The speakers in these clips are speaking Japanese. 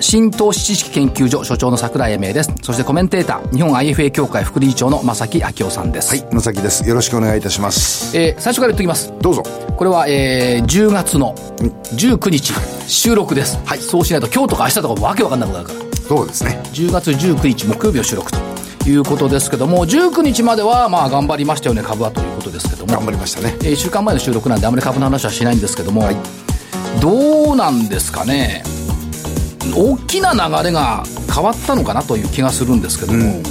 新投資知識研究所所長の桜井英明です。そしてコメンテーター日本 IFA 協会副理事長の正木明夫さんです。はい、野崎です。よろしくお願いいたします。えー最初から言っておきます。どうぞ。これは、えー10月の19日収録です、はい、そうしないと今日とか明日とかわけわかんなくなるから。そうですね。10月19日木曜日を収録ということですけども19日まではまあ頑張りましたよね株はということですけども。頑張りましたね。え1週間前の収録なんであまり株の話はしないんですけども、どうなんですかね大きな流れが変わったのかなという気がするんですけども、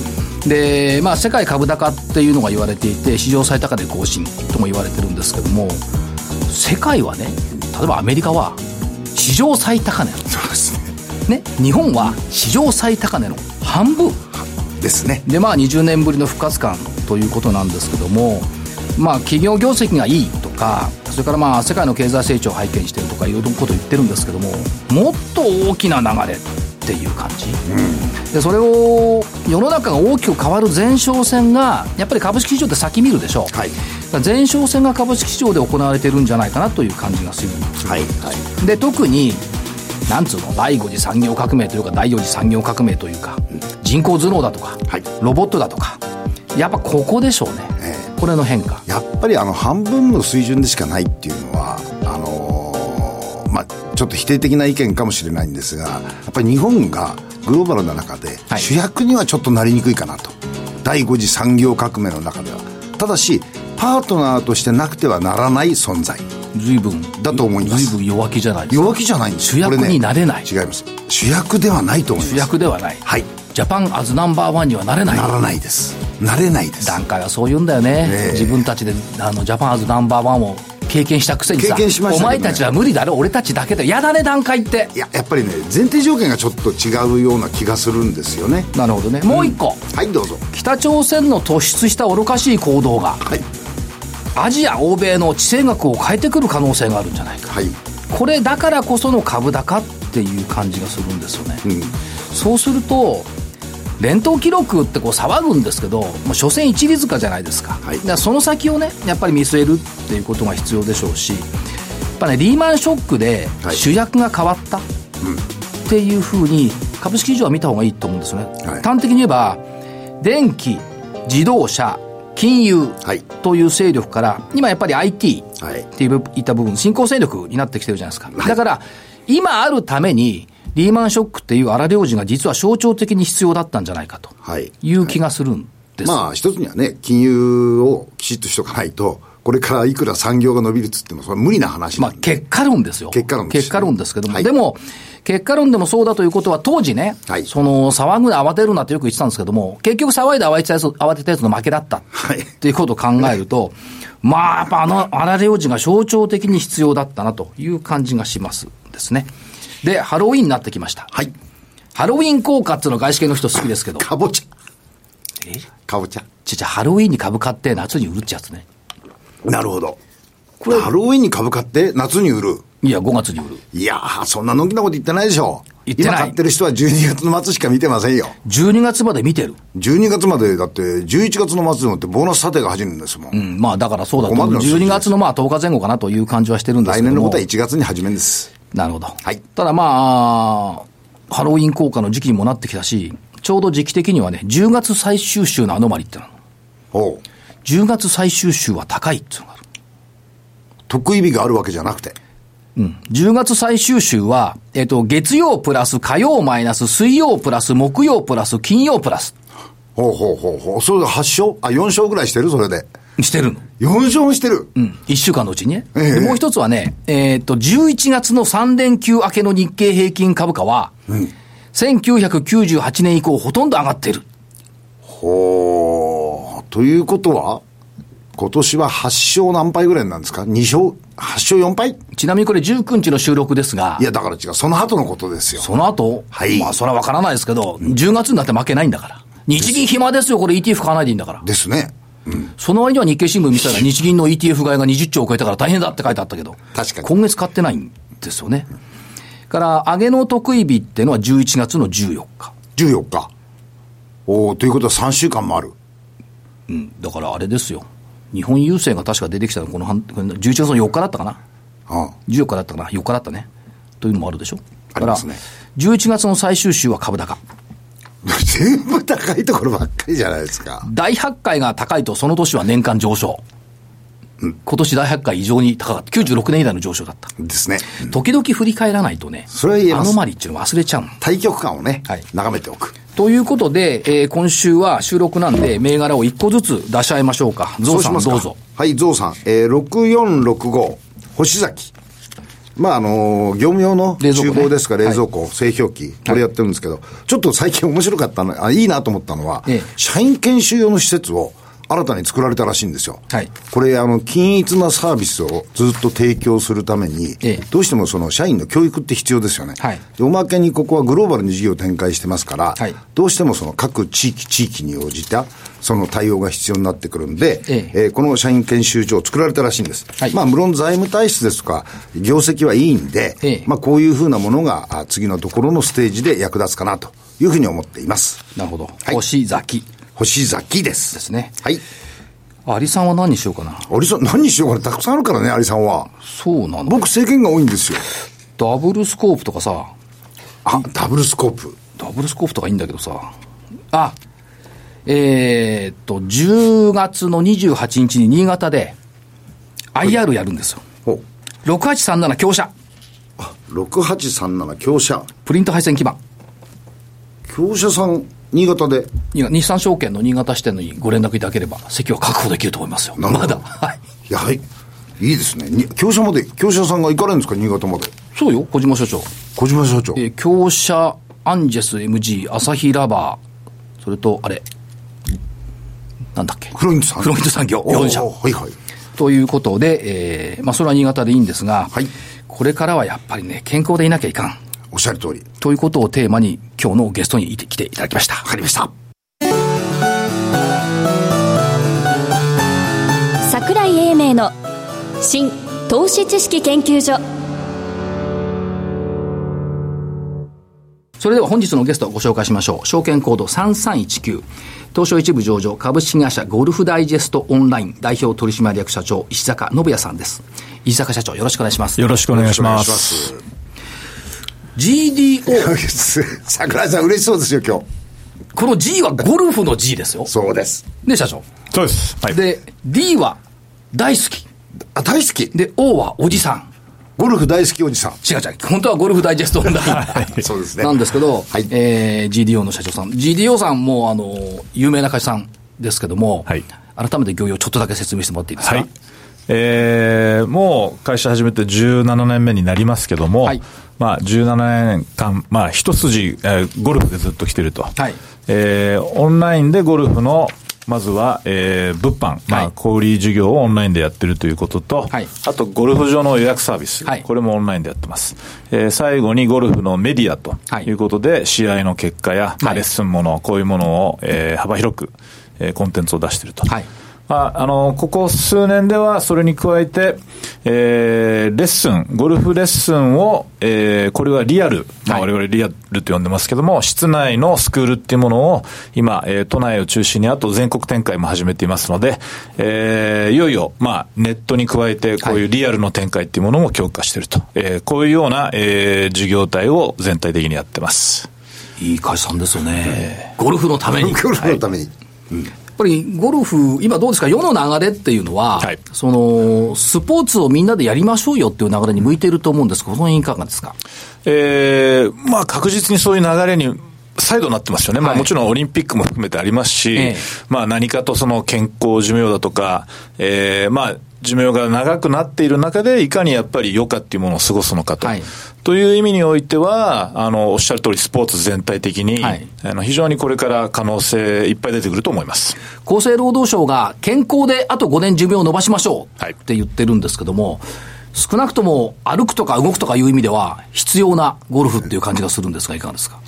でまあ世界株高っていうのが言われていて史上最高値更新とも言われてるんですけども。世界はね例えばアメリカは史上最高値そうですね。ね日本は史上最高値の半分。ですね。でまあ20年ぶりの復活感ということなんですけども。まあ企業業績がいいとかそれからまあ世界の経済成長を拝見してるとかいろいろなこと言ってるんですけどももっと大きな流れっていう感じ、でそれを世の中が大きく変わる前哨戦がやっぱり株式市場って先見るでしょう、はい。前哨戦が株式市場で行われてるんじゃないかなという感じがするんですはい。はい。で特になんつうの第5次産業革命というか第4次産業革命というか人工頭脳だとか、はい。ロボットだとかやっぱここでしょうね、え。これの変化。やっぱりあの半分の水準でしかないっていうのは、あのーまあちょっと否定的な意見かもしれないんですが、やっぱり日本がグローバルな中ではい主役にはちょっとなりにくいかなと。第5次産業革命の中では。ただし、パートナーとしてなくてはならない存在。随分だと思います随分弱気じゃないですか弱気じゃないんです主役になれない違います。主役ではないと思います。主役ではないはい。ジャパンアズナンバーワンにはなれないならないです。なれないです。段階はそう言うんだよね、ええ自分たちであのジャパンアズナンバーワンを経験したくせにさねお前たちは無理だろ俺たちだけだやだね段階っていや、やっぱりね、前提条件がちょっと違うような気がするんですよね。なるほどねもう一個、はい、どうぞ。北朝鮮の突出した愚かしい行動がはい。アジア欧米の地政学を変えてくる可能性があるんじゃないかはい。これだからこその株高っていう感じがするんですよね、うん。そうすると連投記録ってこう騒ぐんですけどもう所詮一律化じゃないですか,、はい。だからその先をねやっぱり見据えるっていうことが必要でしょうしやっぱねリーマンショックではい。主役が変わったっていうふうに株式市場は見た方がいいと思うんですよね、はい。端的に言えば電気自動車金融はい。という勢力から今やっぱり IT はい。っていういった部分新興勢力になってきてるじゃないですか、だから今あるためにリーマンショックっていう荒領事が実は象徴的に必要だったんじゃないかとはい。いう気がするんです、まあ、一つにはね、金融をきちっとしとかないと、これからいくら産業が伸びるっつっても、それは無理な話。まあ結果論ですよ。結果論です結果論ですけども、はいでも、結果論でもそうだということは、当時ね、はいその、騒ぐな、慌てるなってよく言ってたんですけども、結局騒いで慌てたやつ、慌てたやつの負けだった。はいっていうことを考えると、まあ、やっぱあの、荒領事が象徴的に必要だったなという感じがしますですね。で、ハロウィンになってきました。はい。ハロウィン効果っていうの外資系の人好きですけど、かぼちゃ。え？かぼちゃ。ちっちゃハロウィンに株買って夏に売るってやつね。なるほど。これ、ハロウィンに株買って夏に売る。いや、5月に売る。いやー、そんなのんきなこと言ってないでしょ。言ってない今買ってる人は12月の末しか見てませんよ。12月まで見てる。12月までだって、11月の末でもってボーナス査定が始めるんですもん。うん、まあだからそうだと思う。ここまでの数字12月のまあ10日前後かなという感じはしてるんですけども。来年のことは1月に始めるんです。なるほど。はいただまあ、ハロウィン効果の時期にもなってきたし、ちょうど時期的にはね、10月最終週のアノマリってのおう10月最終週は高いっていうのがある。得意日があるわけじゃなくて。うん。10月最終週は、えっ、と、月曜プラス火曜マイナス水曜プラス木曜プラス金曜プラスほうほうほうほう。それで8勝あ、4勝ぐらいしてる？それで。してるの？4勝もしてる。うん。1週間のうちにね。ええでもう一つはね、えっ、と、11月の3連休明けの日経平均株価は、1998年以降ほとんど上がっている。ほう。ということは、今年は8勝何敗ぐらいなんですか ?2 勝、8勝4敗？ちなみにこれ19日の収録ですがい、や、だから違う。その後のことですよ。その後、はいまあそれはわからないですけど、10月になって負けないんだから。日銀暇ですよ、これ ETF 買わないでいいんだから。ですね。その割には日経新聞見たら日銀の ETF 買いが20兆を超えたから大変だって書いてあったけど、確かに今月買ってないんですよね。から、上げの得意日っていうのは11月の14日。14日。おーということは3週間もある。うん、だからあれですよ。日本郵政が確か出てきたのこの半、この11月の4日だったかな。あ14日だったかな、4日だったね。というのもあるでしょ。ありますねだから11月の最終週は株高。全部高いところばっかりじゃないですか。大発会が高いとその年は年間上昇。今年大発会異常に高かった。96年以来の上昇だった。ですね。時々振り返らないとね、それは言えますアノマリっていうの忘れちゃうの。対局感をね、はい眺めておく。ということで、えー今週は収録なんで、銘柄を1個ずつ出し合いましょうか。ゾウさんどうぞ。はい、ゾウさん。えー、6465、星崎。まあ、あのー業務用の厨房ですか、冷蔵庫、製氷機、これやってるんですけど、ちょっと最近面白かったの、あ、いいなと思ったのは、ええ。社員研修用の施設を新たに作られたらしいんですよ。はいこれ、あの、均一なサービスをずっと提供するために、ええどうしてもその社員の教育って必要ですよね。はいでおまけにここはグローバルに事業を展開してますから、はいどうしてもその各地域、地域に応じた、その対応が必要になってくるんで、えええーこの社員研修所を作られたらしいんです。はいまあ、無論財務体質ですとか、業績はいいんで、ええまあ、こういうふうなものが、あ次のところのステージで役立つかなというふうに思っています。なるほど。はい星崎星崎です。ですね。はい。アリさんは何にしようかな。アリさん、何にしようかな。たくさんあるからね、アリさんは。そうなの。僕、政権が多いんですよ。ダブルスコープとかさ、あ、ダブルスコープ。ダブルスコープとかいいんだけどさ、あ、えーっと、10月の28日に新潟で IR やるんですよ。お、6837強者。6837強者。プリント配線基盤。強者さん、新潟で。日産証券の新潟支店にご連絡いただければ、席は確保できると思いますよ。まだ。はい。いや、はい。いいですね。に強者まで、強者さんが行かれるんですか、新潟まで。そうよ、小島所長。小島社長。えー強者、アンジェス MG、アサヒラバー、それと、あれ、なんだっけ。フロイントさん。フロイント産業おー4社はいはい。ということで、えーまあ、それは新潟でいいんですが、はいこれからはやっぱりね、健康でいなきゃいかん。おっしゃる通り。ということをテーマに、今日のゲストにいて来ていただきました。わかりました。桜井英明の新投資知識研究所それでは本日のゲストをご紹介しましょう。証券コード3319。東証一部上場株式会社ゴルフダイジェストオンライン代表取締役社長石坂信也さんです。石坂社長よろしくお願いします。よろしくお願いします。GDO。桜井さん嬉しそうですよ、今日。この G はゴルフの G ですよ。そうです。ね、社長。そうです。はい。で、D は大好き。あ、大好き。で、O はおじさん。ゴルフ大好きおじさん。違う違う。本当はゴルフダイジェストオンライン。そうですねなんですけど、はいえー GDO の社長さん。GDO さんも、あの、有名な会社さんですけども、はい改めて業用ちょっとだけ説明してもらっていいですか？はい。えー、もう会社始めて17年目になりますけども、はいまあ17年間、まあ一筋、えーゴルフでずっと来てると。はい。えーオンラインでゴルフの、まずは、えー物販、まはい。あ小売事業をオンラインでやってるということと、はい。あとゴルフ場の予約サービス、はい。これもオンラインでやってます。えー最後にゴルフのメディアとはい。いうことで、試合の結果や、まあはい。レッスンもの、こういうものを、えー幅広く、えーコンテンツを出していると。はいまあ、あの、ここ数年では、それに加えて、えー、レッスン、ゴルフレッスンを、えー、これはリアル、まあ、はい我々リアルと呼んでますけども、室内のスクールっていうものを、今、えー、都内を中心に、あと全国展開も始めていますので、えー、いよいよ、まあ、ネットに加えて、こういうリアルの展開っていうものも強化していると。えー、こういうような、えー、事業体を全体的にやってます。いい会社さんですよね。ゴルフのために。ゴルフのために。やっぱりゴルフ、今どうですか、世の流れっていうのは、はい。そのスポーツをみんなでやりましょうよっていう流れに向いていると思うんですが、この辺いかがですか？えー、まあ確実にそういう流れに、再度なってますよね。まあはいもちろんオリンピックも含めてありますし、ええ。まあ何かとその健康寿命だとか、えー、まあ寿命が長くなっている中で、いかにやっぱり余暇っていうものを過ごすのかと。はいという意味においては、あの、おっしゃる通りスポーツ全体的に、はいあの非常にこれから可能性いっぱい出てくると思います。厚生労働省が健康であと5年寿命を伸ばしましょうはいって言ってるんですけども、少なくとも歩くとか動くとかいう意味では、必要なゴルフっていう感じがするんですが、いかがですか？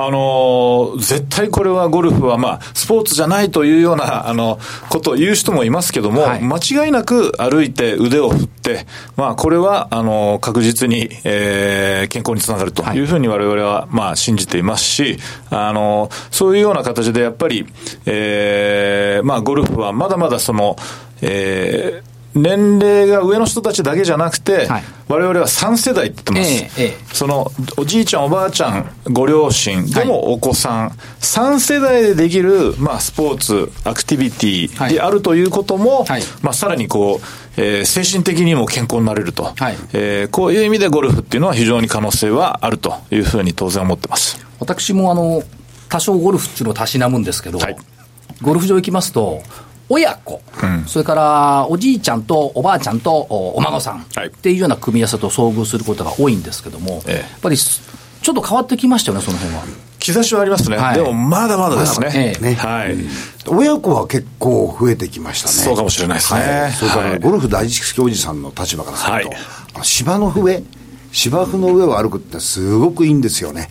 あのー、絶対これはゴルフは、まあ、スポーツじゃないというような、あの、ことを言う人もいますけども、はい、間違いなく歩いて腕を振って、まあ、これは、あの、確実に、えー、健康につながるというふうに我々は、まあ、信じていますし、あの、そういうような形で、やっぱり、えー、まあ、ゴルフはまだまだその、えー、年齢が上の人たちだけじゃなくて、はい、我々は3世代って言ってます、ええ、そのおじいちゃん、おばあちゃん、ご両親、でもお子さん、はい、3世代でできる、まあ、スポーツ、アクティビティであるということも、はい、まあ、さらにこう、えー、精神的にも健康になれると、はい。えー、こういう意味でゴルフっていうのは非常に可能性はあるというふうに当然思ってます。私もあの多少ゴルフっていうのをたしなむんですけど、はい、ゴルフ場行きますと、親子、うん、それからおじいちゃんとおばあちゃんとお孫さん。っていうような組み合わせと遭遇することが多いんですけども、ええ、やっぱりちょっと変わってきましたよね、その辺は。兆しはありますね、はい、でもまだまだですね、ね。はい、親子は結構増えてきましたね、そうかもしれないですね、はい、それから、ゴルフ第一教授さんの立場からすると、はい、芝の上、芝生の上を歩くってすごくいいんですよね。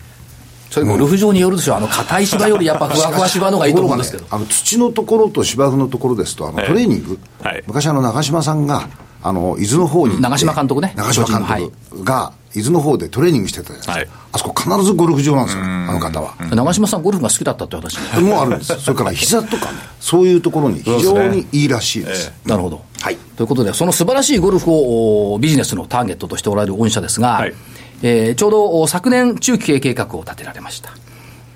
それゴルフ場によるでしょ。う、あの硬い芝よりやっぱふわふわ芝の方がいいと思うんですけど、ね、あの土のところと芝生のところですと、あのトレーニング、はい、昔、あの長嶋さんが、あの伊豆の方に、長嶋監督ね、長嶋監督が、伊豆の方でトレーニングしてたじゃないですか、はい、あそこ、必ずゴルフ場なんですよ、あの方は。長嶋さん、ゴルフが好きだったって話。もあるんです、それから膝とかね、そういうところに非常にいいらしいです。なるほど、はい、ということで、その素晴らしいゴルフをビジネスのターゲットとしておられる御社ですが、はい、えー、ちょうど昨年、中期経営計画を立てられました。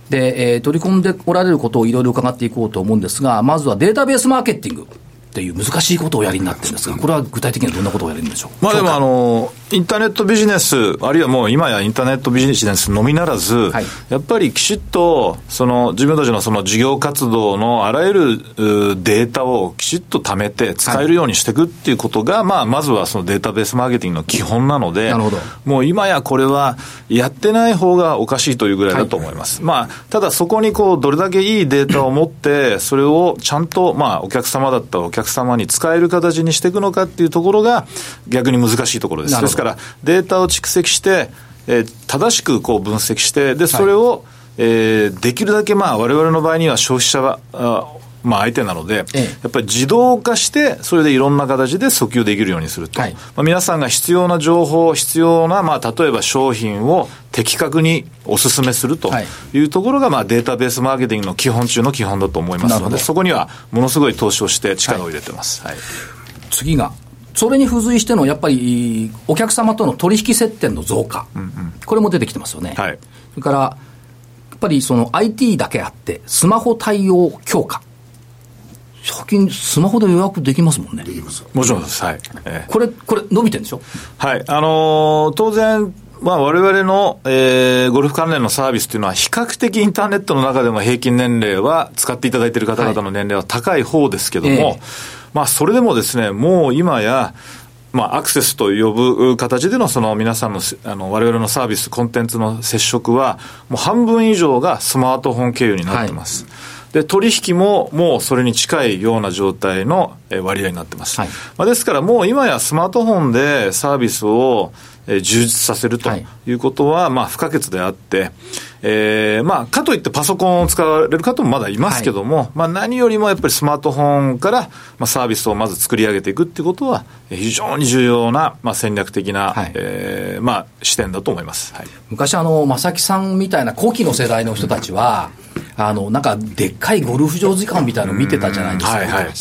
で、えー、取り込んでおられることをいろいろ伺っていこうと思うんですが、まずはデータベースマーケティング。っていう難しいことをやりになってるんですが、これは具体的にはどんなことをやるんでしょう？まあでもあの、インターネットビジネス、あるいはもう今やインターネットビジネスのみならず、はい、やっぱりきちっと、その自分たちのその事業活動のあらゆるデータをきちっと貯めて使えるようにしていくっていうことが、はい、まあまずはそのデータベースマーケティングの基本なので、もう今やこれはやってない方がおかしいというぐらいだと思います。はい、まあ、ただそこにこう、どれだけいいデータを持って、それをちゃんと、まあお客様だったらお客様に使える形にしていくのかっていうところが逆に難しいところです。ですから、データを蓄積して、えー、正しくこう分析して、で、それを、はい、えー、できるだけまあ我々の場合には消費者は、あまあ、相手なので、ええ、やっぱり自動化して、それでいろんな形で訴求できるようにすると、はい、まあ、皆さんが必要な情報、必要な、まあ、例えば商品を的確にお勧めするとい。うところが、まあ、データベースマーケティングの基本中の基本だと思いますので、そこにはものすごい投資をして力を入れてます。はい、はい、次がそれに付随してのやっぱりお客様との取引接点の増加、うんうん、これも出てきてますよね。はい、それからやっぱりその IT だけあって、スマホ対応強化。最近、スマホで予約できますもんね。できます。もちろんです。はい。えー、これ、これ、伸びてるんでしょ？はい。あのー、当然、まあ、我々の、えー、ゴルフ関連のサービスというのは、比較的インターネットの中でも平均年齢は、使っていただいている方々の年齢は高い方ですけども、はいえーまあ、それでもですね、もう今や、まあ、アクセスと呼ぶ形でのその皆さんの、あの、我々のサービス、コンテンツの接触は、もう半分以上がスマートフォン経由になってます。はい、で、取引ももうそれに近いような状態の割合になってます。はい、まあ、ですからもう今やスマートフォンでサービスを充実させるとい。うことは、まあ、不可欠であって、えー、まあ、かといってパソコンを使われる方もまだいますけども、はい、まあ、何よりもやっぱりスマートフォンから、まあ、サービスをまず作り上げていくっていうことは、非常に重要な、まあ、戦略的な、はい、えー、まあ、視点だと思います。はい、昔、あの、正木さんみたいな後期の世代の人たちは、あの、なんか、でっかいゴルフ場時間みたいなの見てたじゃないですか。はいはい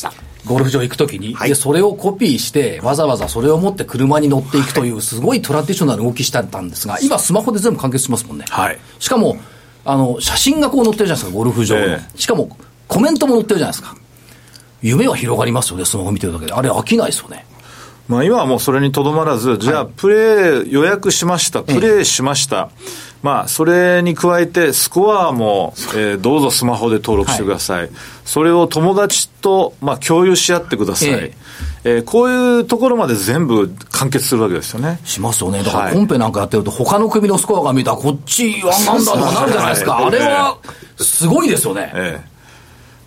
ゴルフ場行くときに、はい、で、それをコピーして、わざわざそれを持って車に乗っていくという、すごいトラディショナルな動きしてたんですが、今スマホで全部完結しますもんね。はい。しかも、あの、写真がこう載ってるじゃないですか、ゴルフ場の。えー、しかも、コメントも載ってるじゃないですか。夢は広がりますよね、スマホ見てるだけで。あれ飽きないですよね。まあ今はもうそれにとどまらず、じゃあ、プレー予約しました、プレーしました。えーまあ、それに加えて、スコアも、えー、どうぞスマホで登録してください。はい、それを友達と、まあ、共有し合ってください。えーえー、こういうところまで全部完結するわけですよね。しますよね。だからコンペなんかやってると、他の組のスコアが見たら、こっちワンなんだとかなるじゃないですか。あれは、すごいですよね。ええ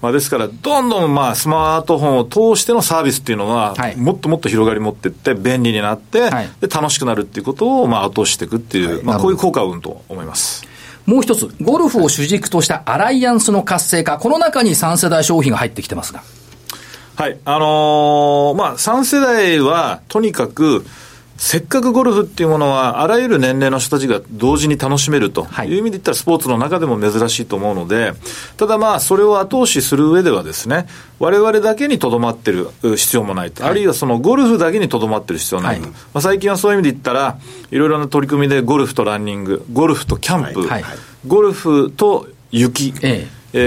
まあ、ですから、どんどんまあスマートフォンを通してのサービスっていうのは、もっともっと広がり持っていって、便利になって、で楽しくなるっていうことをまあ後押ししていくっていう、まあ、こういう効果を生むと思います。もう一つ、ゴルフを主軸としたアライアンスの活性化、この中に3世代消費が入ってきてますが。はい。あのー、まあ、3世代は、とにかく、せっかくゴルフっていうものは、あらゆる年齢の人たちが同時に楽しめるとい。う意味で言ったら、スポーツの中でも珍しいと思うので、ただまあ、それを後押しする上ではですね、我々だけにとどまってる必要もないと、はい、あるいはそのゴルフだけにとどまってる必要ないと、はい、まあ、最近はそういう意味で言ったら、いろいろな取り組みでゴルフとランニング、ゴルフとキャンプ、はい、ゴルフと雪、ええ。え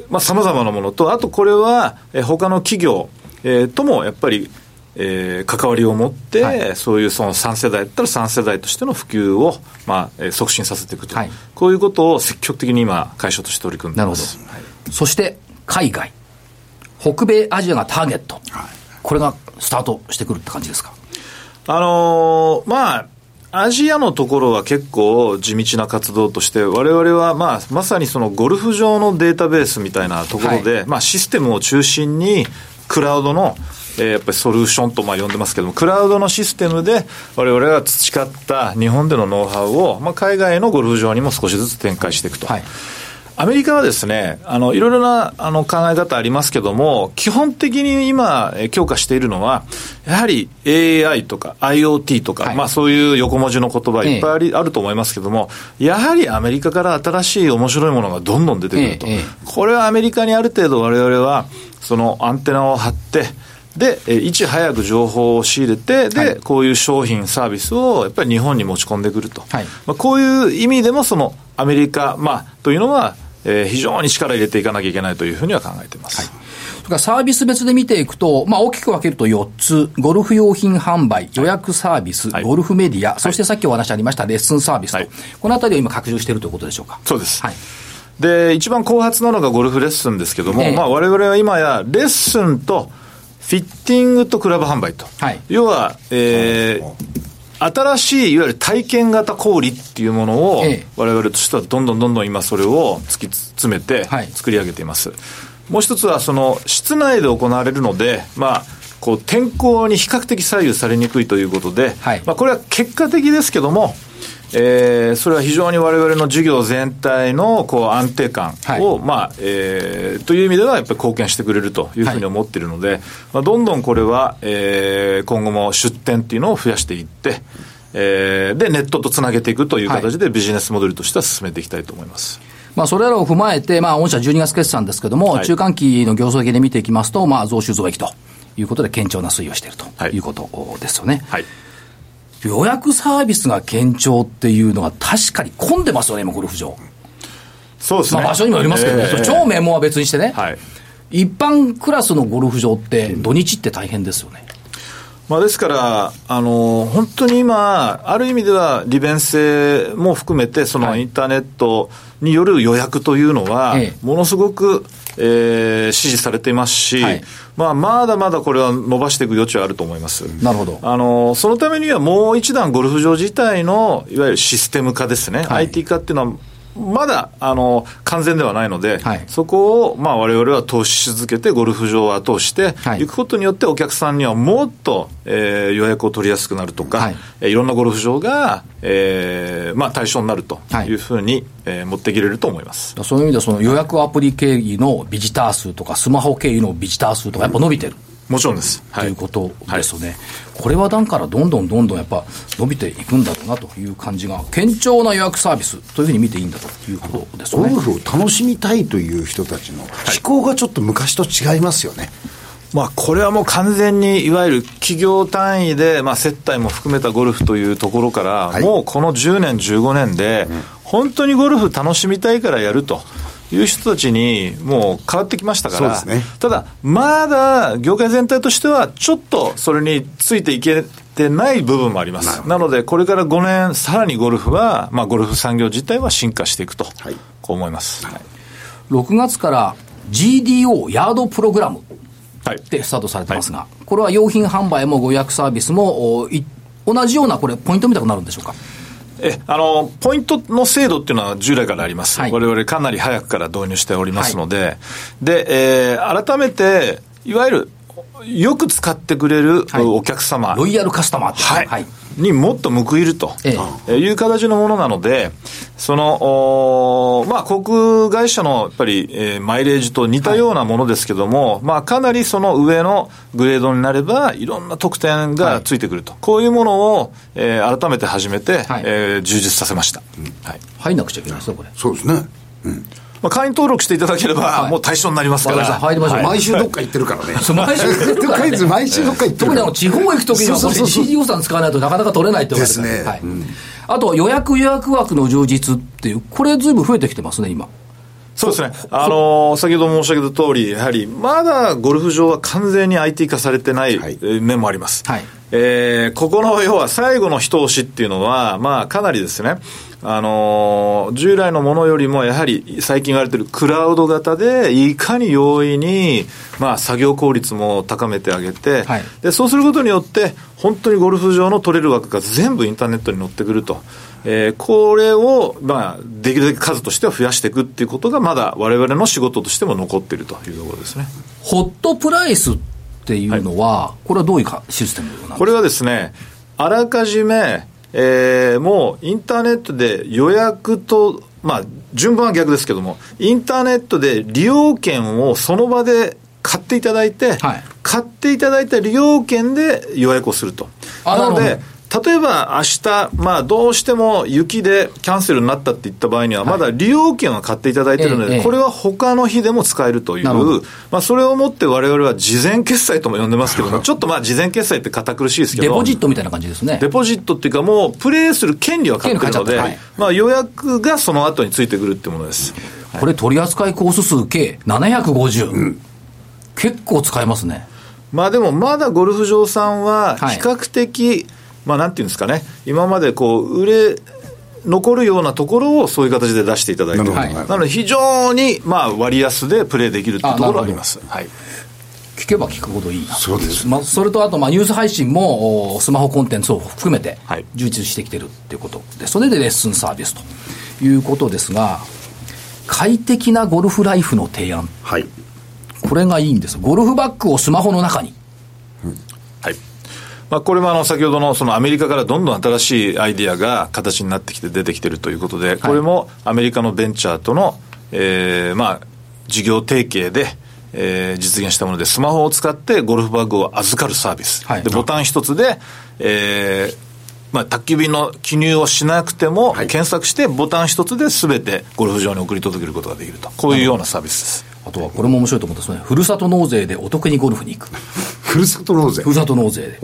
ー、まあ、様々なものと、あとこれは、えー、他の企業、えー、ともやっぱり、えー、関わりを持って、はい、そういうその3世代だったら3世代としての普及を、まあ、促進させていくと、はい、こういうことを積極的に今、会社として取り組んでいます。はい、そして、海外。北米、アジアがターゲット。これがスタートしてくるって感じですか？あのー、まあ、アジアのところは結構地道な活動として、われわれはまあまさにそのゴルフ上のデータベースみたいなところで、はい、まあシステムを中心にクラウドのえー、やっぱりソリューションとまあ呼んでますけども、クラウドのシステムで、われわれが培った日本でのノウハウを、まあ、海外のゴルフ場にも少しずつ展開していくと。はいアメリカはですね、あの、いろいろな、あの、考え方ありますけども、基本的に今、強化しているのは、やはり AI とか IoT とか、はい、まあそういう横文字の言葉いっぱいあり、ええ、あると思いますけども、やはりアメリカから新しい面白いものがどんどん出てくると。え、これはアメリカにある程度我々は、そのアンテナを張って、で、いち早く情報を仕入れて、で、はい、こういう商品、サービスをやっぱり日本に持ち込んでくると。はい、まあ、こういう意味でも、そのアメリカ、まあ、というのは、えー、非常に力入れていかなきゃいけないというふうには考えています。はい。それからサービス別で見ていくと、まあ、大きく分けると4つ、ゴルフ用品販売、予約サービス、はい、ゴルフメディア、そしてさっきお話ありましたレッスンサービスと、はい、このあたりを今、拡充しているということでしょうか？そうです。はい。で、一番後発なのがゴルフレッスンですけども、えー、まあ我々は今やレッスンとフィッティングとクラブ販売と。はい、要は、えー、新しいいわゆる体験型小売っていうものを、われわれとしてはどんどんどんどん今それを突き詰めて作り上げています。はい、もう一つはその室内で行われるので、まあ、こう天候に比較的左右されにくいということで、はい、まあこれは結果的ですけども、えー、それは非常にわれわれの事業全体のこう安定感を、はい、まあえー、という意味ではやっぱり貢献してくれるというふうに思っているので、はい、まあ、どんどんこれは、えー、今後も出店っていうのを増やしていって、えー、でネットとつなげていくという形でビジネスモデルとしては進めていきたいと思います。まあ、それらを踏まえて、まあ、御社12月決算ですけれども、はい、中間期の業績で見ていきますと、まあ、増収増益ということで、堅調な推移をしているということですよね。はい予約サービスが堅調っていうのが確かに混んでますよね、今、ゴルフ場。そうですね。まあ、場所にもよりますけどね、えー、超名門は別にしてね、はい、一般クラスのゴルフ場って、土日って大変ですよね。まあ、ですから、あの、本当に今、ある意味では利便性も含めて、そのインターネットによる予約というのは、ものすごく、えー、支持されていますし、はい、まあ、まだまだこれは伸ばしていく余地はあると思います。なるほど。あの、そのためにはもう一段ゴルフ場自体の、いわゆるシステム化ですね、はい、IT 化っていうのは、まだあの完全ではないので、はい、そこを、まあ、われわれは投資し続けて、ゴルフ場を後押して、はい、行くことによって、お客さんにはもっと、えー、予約を取りやすくなるとか、はい、えー、いろんなゴルフ場が、えーまあ、対象になるとい。うふうに、はい、えー、持ってきれると思います。そういう意味では、その予約アプリ経由のビジター数とか、スマホ経由のビジター数とか、やっぱ伸びてる。もちろんです。はい、ということですよね、はい、これはだからどんどんどんどんやっぱ伸びていくんだろうなという感じが、堅調な予約サービスというふうに見ていいんだということですね。ゴルフを楽しみたいという人たちの思考がちょっと昔と違いますよね。まあ、これはもう完全にいわゆる企業単位で、まあ、接待も含めたゴルフというところから、はい、もうこの10年、15年で、本当にゴルフ楽しみたいからやると。いう人たちにもう変わってきましたから、ね、ただ、まだ業界全体としては、ちょっとそれについていけてない部分もあります。なので、これから5年、さらにゴルフは、まあ、ゴルフ産業自体は進化していくと、はい、こう思います。はい、6月から GDO ヤードプログラムでスタートされてますが、はい、これは用品販売もご予約サービスも同じようなこれポイントみたくなるんでしょうか？えあのポイントの制度っていうのは従来からあります、はい、我々かなり早くから導入しておりますので、はい、で、えー、改めて、いわゆるよく使ってくれるお客様、ロイヤルカスタマーってねはい。はい。にもっと報いると、ええ。いう形のものなので、その、おまあ、航空会社のやっぱり、えーマイレージと似たようなものですけども、まあ、かなりその上のグレードになれば、いろんな特典がついてくると、こういうものを、えー改めて始めて、はい。えー充実させました。はい。入んなくちゃいけないですよこれ。そうですね。まあ、会員登録していただければ、はい。もう対象になりますから。入りましょ う。毎週どっか行ってるからね。そう毎週とりあえず毎週どっか行ってるから。特にあの地方行くときにはこれそうそうそう。CD 予算使わないとなかなか取れないって言われてですね。はいあと予約予約枠の充実っていうこれずいぶん増えてきてますね今。そうですね。あのー先ほど申し上げた通り、やはり、まだゴルフ場は完全に IT 化されてない、はい。えー面もあります。はい。えーここの要は最後の一押しっていうのは、まあ、かなりですね、あのー従来のものよりも、やはり最近言われてるクラウド型で、いかに容易に、まあ、作業効率も高めてあげて、はいで、そうすることによって、本当にゴルフ場の取れる枠が全部インターネットに載ってくると。えーこれを、まあ、できるだけ数としては増やしていくっていうことが、まだ我々の仕事としても残っているというところですね。ホットプライスっていうのは、これはどういうかシステムなんですか？これはですね、あらかじめ、えーもうインターネットで予約と、まあ、順番は逆ですけども、インターネットで利用券をその場で買っていただいて、はい買っていただいた利用券で予約をすると。あなので例えば明日、まあどうしても雪でキャンセルになったって言った場合には、まだ利用券は買っていただいてるので、ええこれは他の日でも使えるというまあそれをもって我々は事前決済とも呼んでますけども、ちょっとまあ事前決済って堅苦しいですけど、デポジットみたいな感じですね。デポジットっていうか、もうプレイする権利は買ってるので、まあ予約がその後についてくるってものです。これ取扱いコース数計750、結構使えますね。まあでもまだゴルフ場さんははい。比較的、まあなんていうんですかね、今までこう売れ、残るようなところをそういう形で出していただいて。る。なので非常にまあ割安でプレイできるっていうところはあります。はい。聞けば聞くほどいい。なそうです。まあ、それとあとまあニュース配信もおスマホコンテンツを含めてはい。充実してきてるっていうことでそれでレッスンサービスということですが快適なゴルフライフの提案。はい。これがいいんです。ゴルフバッグをスマホの中に。はい。まあ、これもあの先ほどのそのアメリカからどんどん新しいアイディアが形になってきて出てきてるということで、これもアメリカのベンチャーとの、えーまあ、事業提携で、えー実現したもので、スマホを使ってゴルフバッグを預かるサービス。はいで、ボタン一つで、えーまあ、宅急便の記入をしなくても、はい検索してボタン一つで全てゴルフ場に送り届けることができると。こういうようなサービスです。あとはこれも面白いと思うんですねふるさと納税でお得にゴルフに行くふるさと納税。ふ。るさと納税。で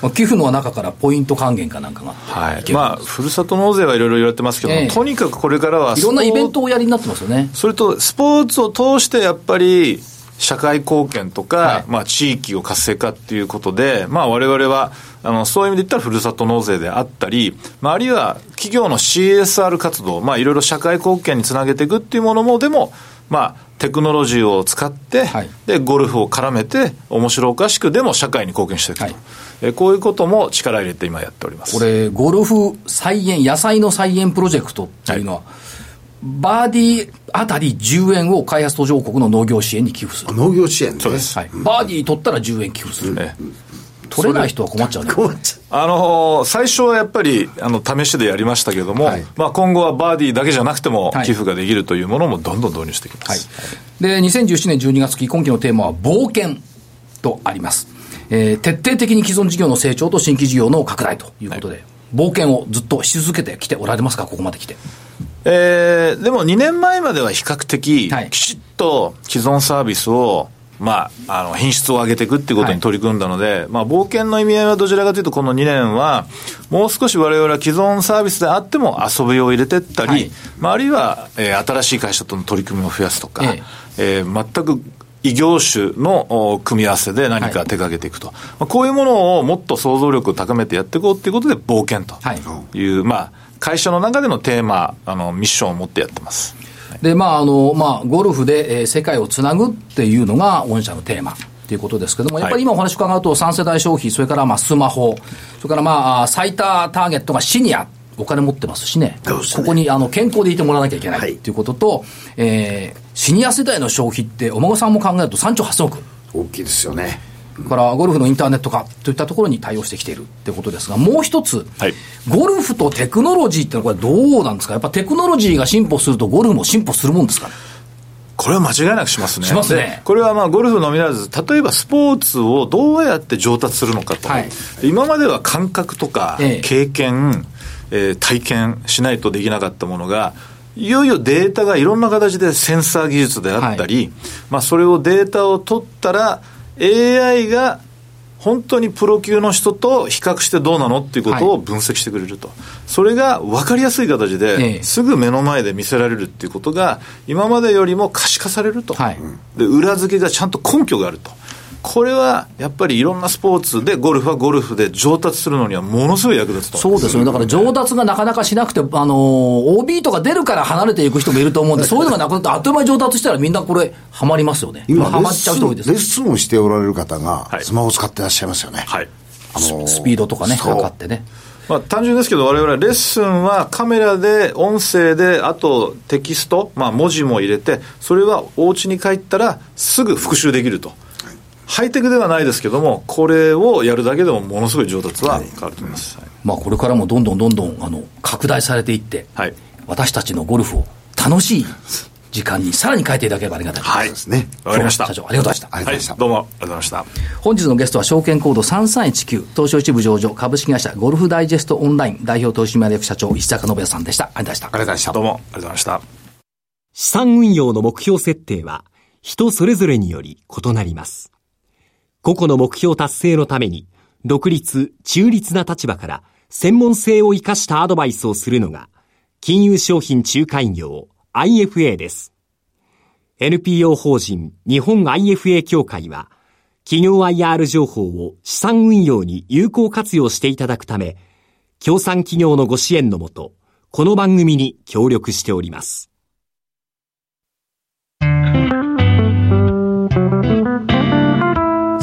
まあ、寄付の中からポイント還元かなんかがはい。まあ、ふるさと納税はいろいろ言われてますけども、ええ。とにかくこれからはいろんなイベントトをおやりになってますよね。それとスポーツを通してやっぱり社会貢献とか、はい。まあ地域を活性化っていうことで、まあ我々は、あの、そういう意味で言ったらふるさと納税であったり、まああるいは企業の CSR 活動、まあいろいろ社会貢献につなげていくっていうものも、でも、まあテクノロジーを使って、はいで、ゴルフを絡めて、面白おかしくでも社会に貢献していくと。はいえこういうことも力入れて今やっております。これ、ゴルフ菜園、野菜の菜園プロジェクトっていうのは、バーディーあたり10円を開発途上国の農業支援に寄付する。農業支援ね。そうですはい、バーディー取ったら10円寄付する。え取れない人は困っちゃうね。あのー最初はやっぱり、あの、試しでやりましたけども、はいまあ今後はバーディーだけじゃなくてもはい寄付ができるというものもどんどん導入していきまはいす。。で、2017年12月期、今期のテーマは冒険とあります。えー徹底的に既存事業の成長と新規事業の拡大ということで、冒険をずっとし続けてきておられますか、ここまで来て。えーでも2年前までは比較的、はいきちっと既存サービスを、まあ、あの、品質を上げていくっていうことに取り組んだので、まあ、冒険の意味合いはどちらかというと、この2年は、もう少し我々は既存サービスであっても遊びを入れてったり、はい。まあ、あるいは、えー新しい会社との取り組みを増やすとか、ええ。ー全く異業種のお組み合わせで何か手掛けていくと、まあ、こういうものをもっと想像力を高めてやっていこうということで冒険という、まあ、会社の中でのテーマ、あのミッションを持ってやってます。で、まあ、あの、まあ、ゴルフで、えー世界をつなぐっていうのが、御社のテーマ。ということですけども、やっぱり今お話伺うと、3世代消費、それからまあスマホ、それからまあ、あ最多ターゲットがシニア、お金持ってますしね、ねここにあの健康でいてもらわなきゃいけないはいということと、えーシニア世代の消費って、お孫さんも考えると3兆8000億。大きいですよね。からゴルフのインターネット化といったところに対応してきているってことですが、もう一つ、はい。ゴルフとテクノロジーってのはこれどうなんですか？やっぱテクノロジーが進歩するとゴルフも進歩するもんですかね？これは間違いなくしますね。しますね。でこれはまあゴルフのみならず、例えばスポーツをどうやって上達するのかと。はい。今までは感覚とかええ。経験、えー体験しないとできなかったものが、いよいよデータがいろんな形でセンサー技術であったり、まあそれをデータを取ったら AI が本当にプロ級の人と比較してどうなのっていうことを分析してくれると。それが分かりやすい形えで、えすぐ目の前で見せられるっていうことが、今までよりも可視化されると。はいで、裏付けがちゃんと根拠があると。これは、やっぱりいろんなスポーツで、ゴルフはゴルフで上達するのにはものすごい役立つと思そうですよね。だから上達がなかなかしなくて、あのー、OB とか出るから離れていく人もいると思うんで、そういうのがなくなって、あっという間に上達したらみんなこれ、ハマりますよね。今、ハマっちゃう人多いですレッスンをしておられる方がは、いスマホを使ってらっしゃいますよね。はい。あのースピードとかね、測ってね。まあ、単純ですけど、我々はレッスンはカメラで、音声で、あとテキスト、まあ、文字も入れて、それはお家に帰ったらすぐ復習できると。ハイテクではないですけども、これをやるだけでもものすごい上達は変わると思います。はいまあこれからもどんどんどんどん、あの、拡大されていって、はい私たちのゴルフを楽しい時間にさらに変えていただければありがたいです。はい。そうですねわかりました。社長、ありがとうございました。ありがとうございましたはい、どうもありがとうございました。本日のゲストは証券コード3319東証一部上場株式会社ゴルフダイジェストオンライン代表取締役社長石坂信也さんでした。ありがとうございました。ありがとうございましたどうもありがとうございました。資産運用の目標設定は人それぞれにより異なります。個々の目標達成のために独立、中立な立場から専門性を生かしたアドバイスをするのが金融商品仲介業 IFA です。NPO 法人日本 IFA 協会は企業 IR 情報を資産運用に有効活用していただくため、協賛企業のご支援のもと、この番組に協力しております。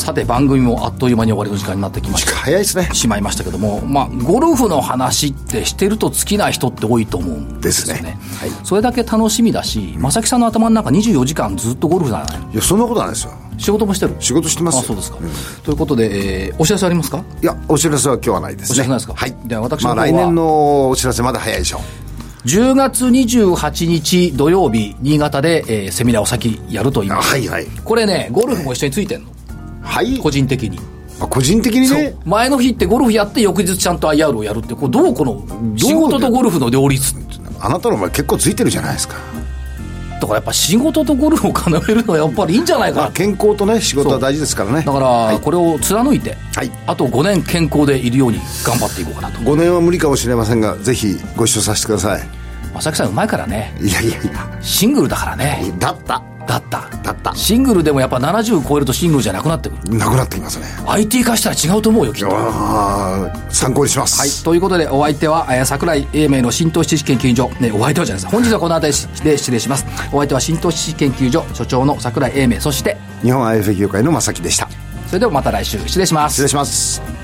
さて番組もあっという間に終わりの時間になってきました早いですね。しまいましたけども、まあ、ゴルフの話ってしてると尽きない人って多いと思うんですよね。ねはいそれだけ楽しみだし、正木さんの頭の中24時間ずっとゴルフじゃないいや、そんなことないですよ。仕事もしてる？仕事してますよあ、そうですか。ということで、えーお知らせありますか？いや、お知らせは今日はないですね。お知らせないですか？はい。では私まあの方は来年のお知らせまだ早いでしょう。10月28日土曜日、新潟で、えーセミナーを先やると言いあます。はいはい。これね、ゴルフも一緒についてんの。はい。個人的に。あ個人的にね？。前の日ってゴルフやって翌日ちゃんと IR をやるって、これどうこの、仕事とゴルフの両立。あなたの場合結構ついてるじゃないですか。だからやっぱ仕事とゴルフを兼ねるのはやっぱりいいんじゃないかまあな。健康とね、仕事は大事ですからね。だから、これを貫いて、はいあと5年健康でいるように頑張っていこうかなと。5年は無理かもしれませんが、ぜひご一緒させてください。正木さんうまいからね。いやいやいや。シングルだからね。だった。だった。だった。シングルでもやっぱ70超えるとシングルじゃなくなってくる。なくなってきますね。IT 化したら違うと思うよ、きっと。ああ、参考にします。はい。ということで、お相手は、えー桜井英明の新投資知識研究所。ね、お相手はじゃないです。本日はこの辺りで失礼します。お相手は新投資知識研究所所長の桜井英明。そして、日本 IFA 協会の正木でした。それではまた来週、失礼します失。礼します。